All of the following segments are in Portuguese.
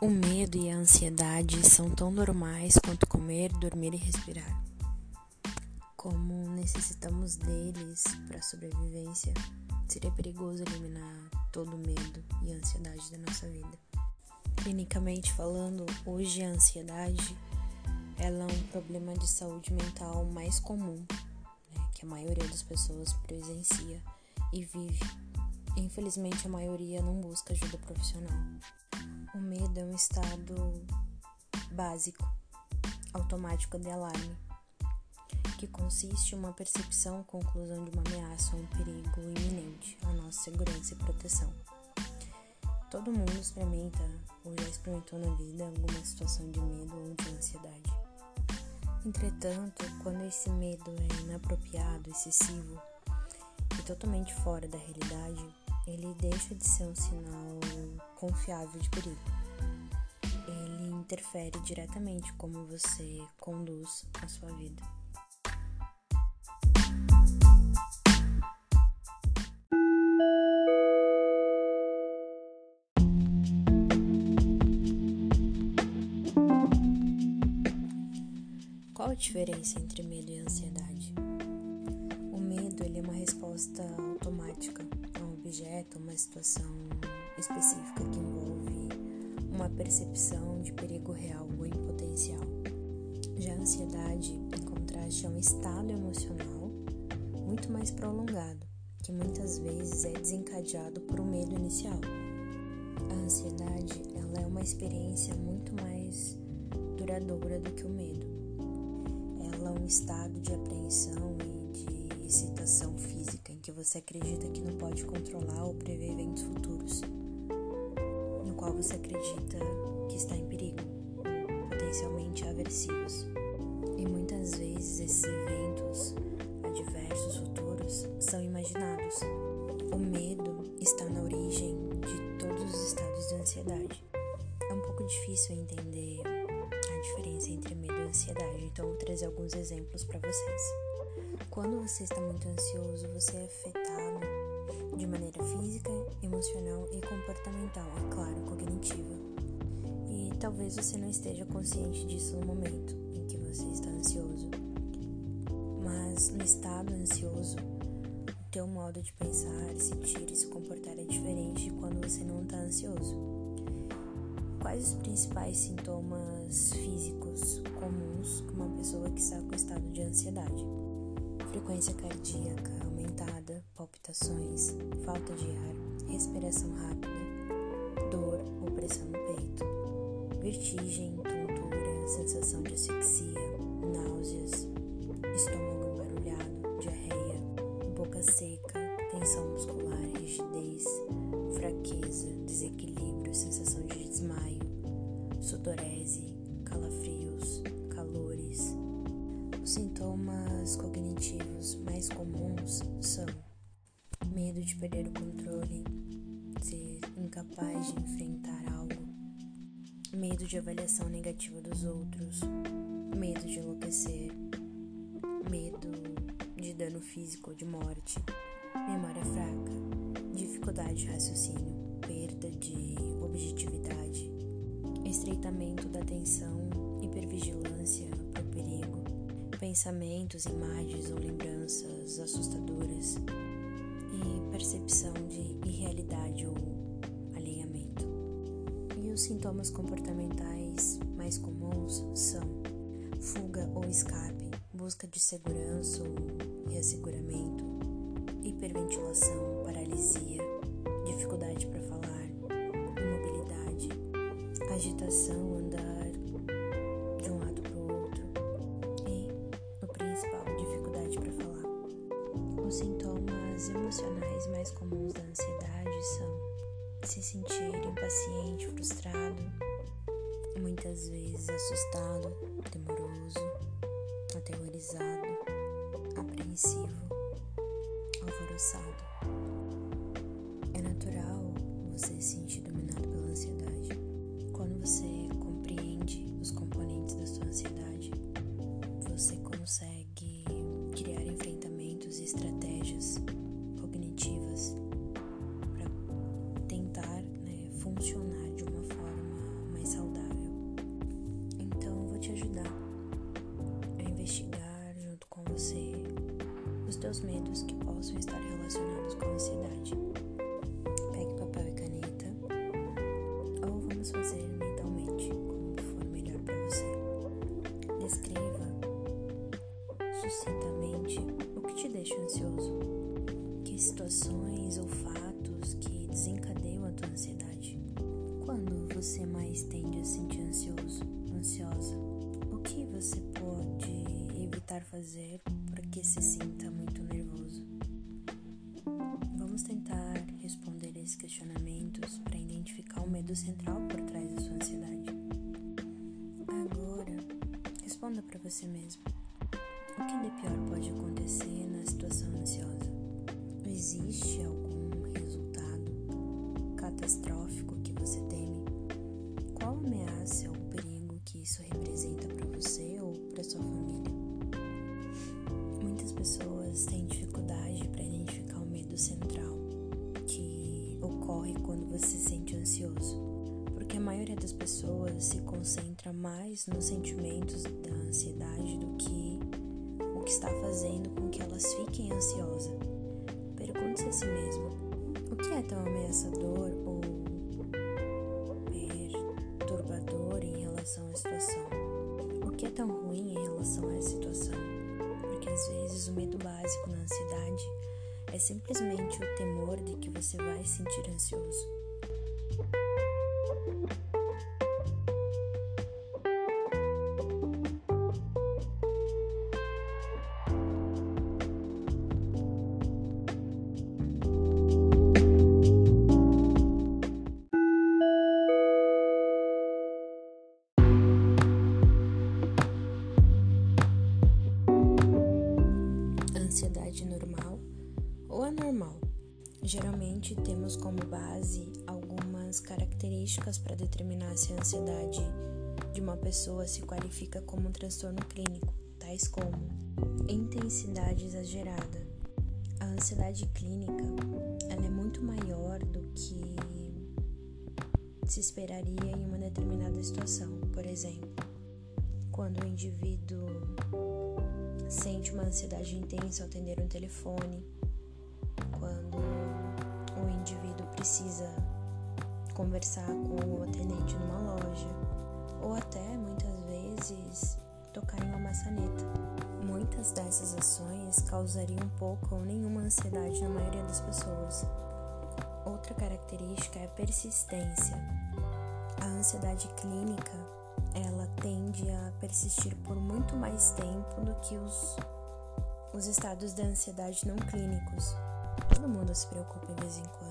O medo e a ansiedade são tão normais quanto comer, dormir e respirar. Como necessitamos deles para a sobrevivência, seria perigoso eliminar todo o medo e a ansiedade da nossa vida. Clinicamente falando, hoje a ansiedade ela é um problema de saúde mental mais comum, né, que a maioria das pessoas presencia e vive. Infelizmente, a maioria não busca ajuda profissional. O medo é um estado básico, automático de alarme, que consiste em uma percepção ou conclusão de uma ameaça ou um perigo iminente à nossa segurança e proteção. Todo mundo experimenta ou já experimentou na vida alguma situação de medo ou de ansiedade. Entretanto, quando esse medo é inapropriado, excessivo e totalmente fora da realidade, ele deixa de ser um sinal confiável de perigo. Ele interfere diretamente como você conduz a sua vida. Qual a diferença entre medo e ansiedade? O medo ele é uma resposta automática objeto, uma situação específica que envolve uma percepção de perigo real ou em potencial. Já a ansiedade, em contraste, é um estado emocional muito mais prolongado, que muitas vezes é desencadeado por um medo inicial. A ansiedade, ela é uma experiência muito mais duradoura do que o medo. Ela é um estado de apreensão e excitação física em que você acredita que não pode controlar ou prever eventos futuros qual você acredita que está em perigo, potencialmente aversivos. E muitas vezes esses eventos adversos futuros são imaginados. O medo está na origem de todos os estados de ansiedade. É um pouco difícil entender a diferença entre medo e ansiedade, então vou trazer alguns exemplos para vocês. Quando você está muito ansioso, você é afetado de maneira física, emocional e comportamental, é claro, cognitiva. E talvez você não esteja consciente disso no momento em que você está ansioso. Mas no estado ansioso, o teu modo de pensar, sentir e se comportar é diferente de quando você não está ansioso. Quais os principais sintomas físicos comuns que uma pessoa que está com estado de ansiedade? Frequência cardíaca aumentada, palpitações, falta de ar, respiração rápida, dor ou pressão no peito, vertigem, tontura, sensação de asfixia, náuseas, estômago embarulhado, diarreia, boca seca, tensão muscular, rigidez, fraqueza, desequilíbrio, sensação de desmaio, sudorese, calafrios. Os sintomas cognitivos mais comuns são medo de perder o controle, ser incapaz de enfrentar algo, medo de avaliação negativa dos outros, medo de enlouquecer, medo de dano físico ou de morte, memória fraca, dificuldade de raciocínio, perda de objetividade, estreitamento da atenção, hipervigilância pensamentos, imagens ou lembranças assustadoras e percepção de irrealidade ou alinhamento. E os sintomas comportamentais mais comuns são fuga ou escape, busca de segurança ou reasseguramento, hiperventilação, paralisia, dificuldade para falar, imobilidade, agitação, comuns da ansiedade são se sentir impaciente, frustrado, muitas vezes assustado, temoroso, aterrorizado, apreensivo, alvoroçado. É natural você se sentir dominado pela ansiedade. Quando você compreende os componentes da sua ansiedade, você consegue criar enfrentamentos e estratégias teus medos que possam estar relacionados com a ansiedade. Pegue papel e caneta, ou vamos fazer mentalmente, como for melhor para você. Descreva sucintamente o que te deixa ansioso, que situações ou fatos que desencadeiam a tua ansiedade. Quando você mais tende a sentir ansioso, ansiosa, o que você pode evitar fazer que se sinta muito nervoso? Vamos tentar responder esses questionamentos para identificar o medo central por trás da sua ansiedade. Agora, responda para você mesmo. O que de pior pode acontecer na situação ansiosa? Existe algum resultado catastrófico que você teme? Qual ameaça ou perigo que isso representa para você ou para sua família? Pessoas têm dificuldade para identificar o medo central que ocorre quando você se sente ansioso, porque a maioria das pessoas se concentra mais nos sentimentos da ansiedade do que que está fazendo com que elas fiquem ansiosas. Pergunte-se a si mesmo: o que é tão ameaçador ou perturbador em relação à situação? O que é tão ruim em relação a às vezes o medo básico na ansiedade é simplesmente o temor de que você vai se sentir ansioso. Geralmente temos como base algumas características para determinar se a ansiedade de uma pessoa se qualifica como um transtorno clínico, tais como intensidade exagerada. A ansiedade clínica ela é muito maior do que se esperaria em uma determinada situação. Por exemplo, quando o indivíduo sente uma ansiedade intensa ao atender um telefone, indivíduo precisa conversar com o atendente numa loja, ou até muitas vezes tocar em uma maçaneta. Muitas dessas ações causariam pouca ou nenhuma ansiedade na maioria das pessoas. Outra característica é a persistência. A ansiedade clínica ela tende a persistir por muito mais tempo do que os, os estados de ansiedade não clínicos. Todo mundo se preocupa de vez em quando,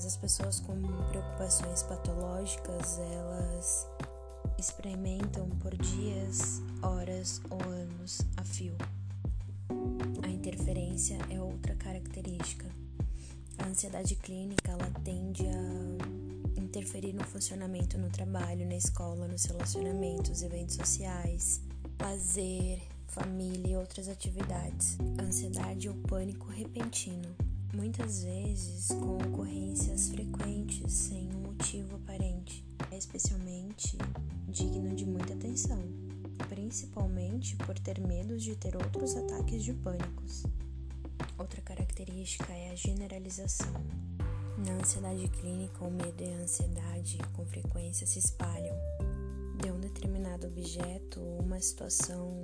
mas as pessoas com preocupações patológicas, elas experimentam por dias, horas ou anos a fio. A interferência é outra característica. A ansiedade clínica ela tende a interferir no funcionamento no trabalho, na escola, nos relacionamentos, eventos sociais, lazer, família e outras atividades. Ansiedade ou pânico repentino, muitas vezes com ocorrências frequentes sem um motivo aparente, é especialmente digno de muita atenção, principalmente por ter medo de ter outros ataques de pânicos. Outra característica é a generalização. Na ansiedade clínica, o medo e a ansiedade com frequência se espalham de um determinado objeto uma situação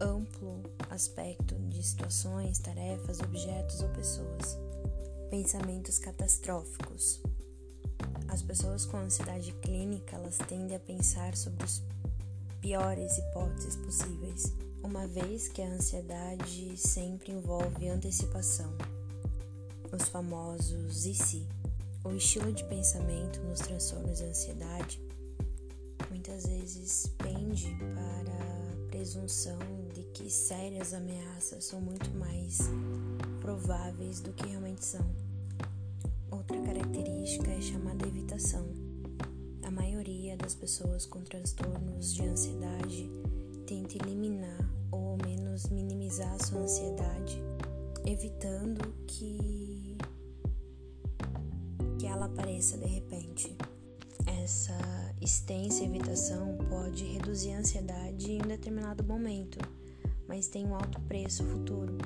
amplo aspecto de situações, tarefas, objetos ou pessoas. Pensamentos catastróficos. As pessoas com ansiedade clínica, elas tendem a pensar sobre as piores hipóteses possíveis, uma vez que a ansiedade sempre envolve antecipação os famosos e se. O estilo de pensamento nos transtornos de ansiedade muitas vezes pende para a presunção que sérias ameaças são muito mais prováveis do que realmente são. Outra característica é chamada evitação. A maioria das pessoas com transtornos de ansiedade tenta eliminar ou ao menos minimizar a sua ansiedade, evitando que ela apareça de repente. Essa extensa evitação pode reduzir a ansiedade em um determinado momento, mas tem um alto preço futuro,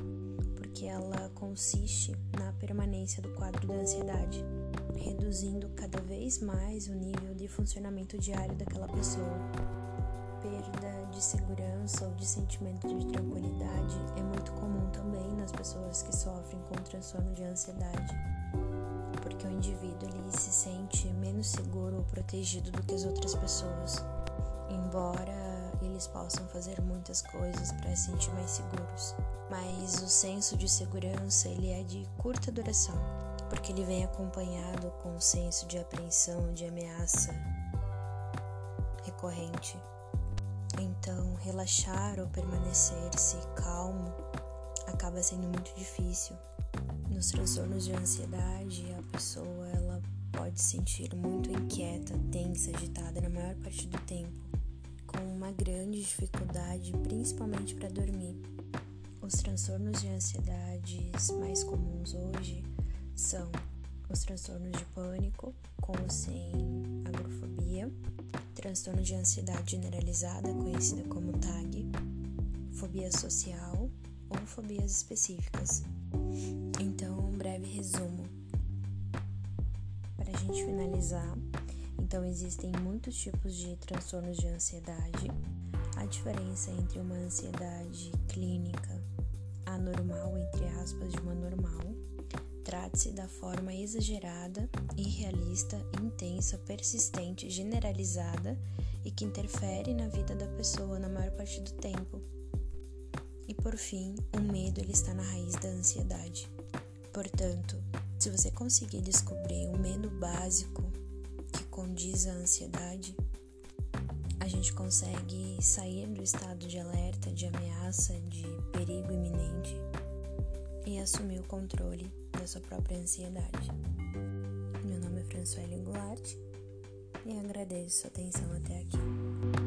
porque ela consiste na permanência do quadro da ansiedade, reduzindo cada vez mais o nível de funcionamento diário daquela pessoa. Perda de segurança ou de sentimento de tranquilidade é muito comum também nas pessoas que sofrem com transtorno de ansiedade, porque o indivíduo ele se sente menos seguro ou protegido do que as outras pessoas, embora eles possam fazer muitas coisas para se sentir mais seguros. Mas o senso de segurança ele é de curta duração, porque ele vem acompanhado com o senso de apreensão, de ameaça recorrente. Então, relaxar ou permanecer-se calmo acaba sendo muito difícil. Nos transtornos de ansiedade, a pessoa ela pode se sentir muito inquieta, tensa, agitada na maior parte do tempo uma grande dificuldade, principalmente para dormir. Os transtornos de ansiedades mais comuns hoje são os transtornos de pânico, com ou sem agrofobia, transtorno de ansiedade generalizada, conhecida como TAG, fobia social ou fobias específicas. Então, um breve resumo. Para a gente finalizar, então, existem muitos tipos de transtornos de ansiedade. A diferença entre uma ansiedade clínica anormal, entre aspas, de uma normal, trata-se da forma exagerada, irrealista, intensa, persistente, generalizada e que interfere na vida da pessoa na maior parte do tempo. E por fim, o medo ele está na raiz da ansiedade. Portanto, se você conseguir descobrir o medo básico condiz a ansiedade, a gente consegue sair do estado de alerta, de ameaça, de perigo iminente e assumir o controle da sua própria ansiedade. Meu nome é Françoise Goulart e agradeço sua atenção até aqui.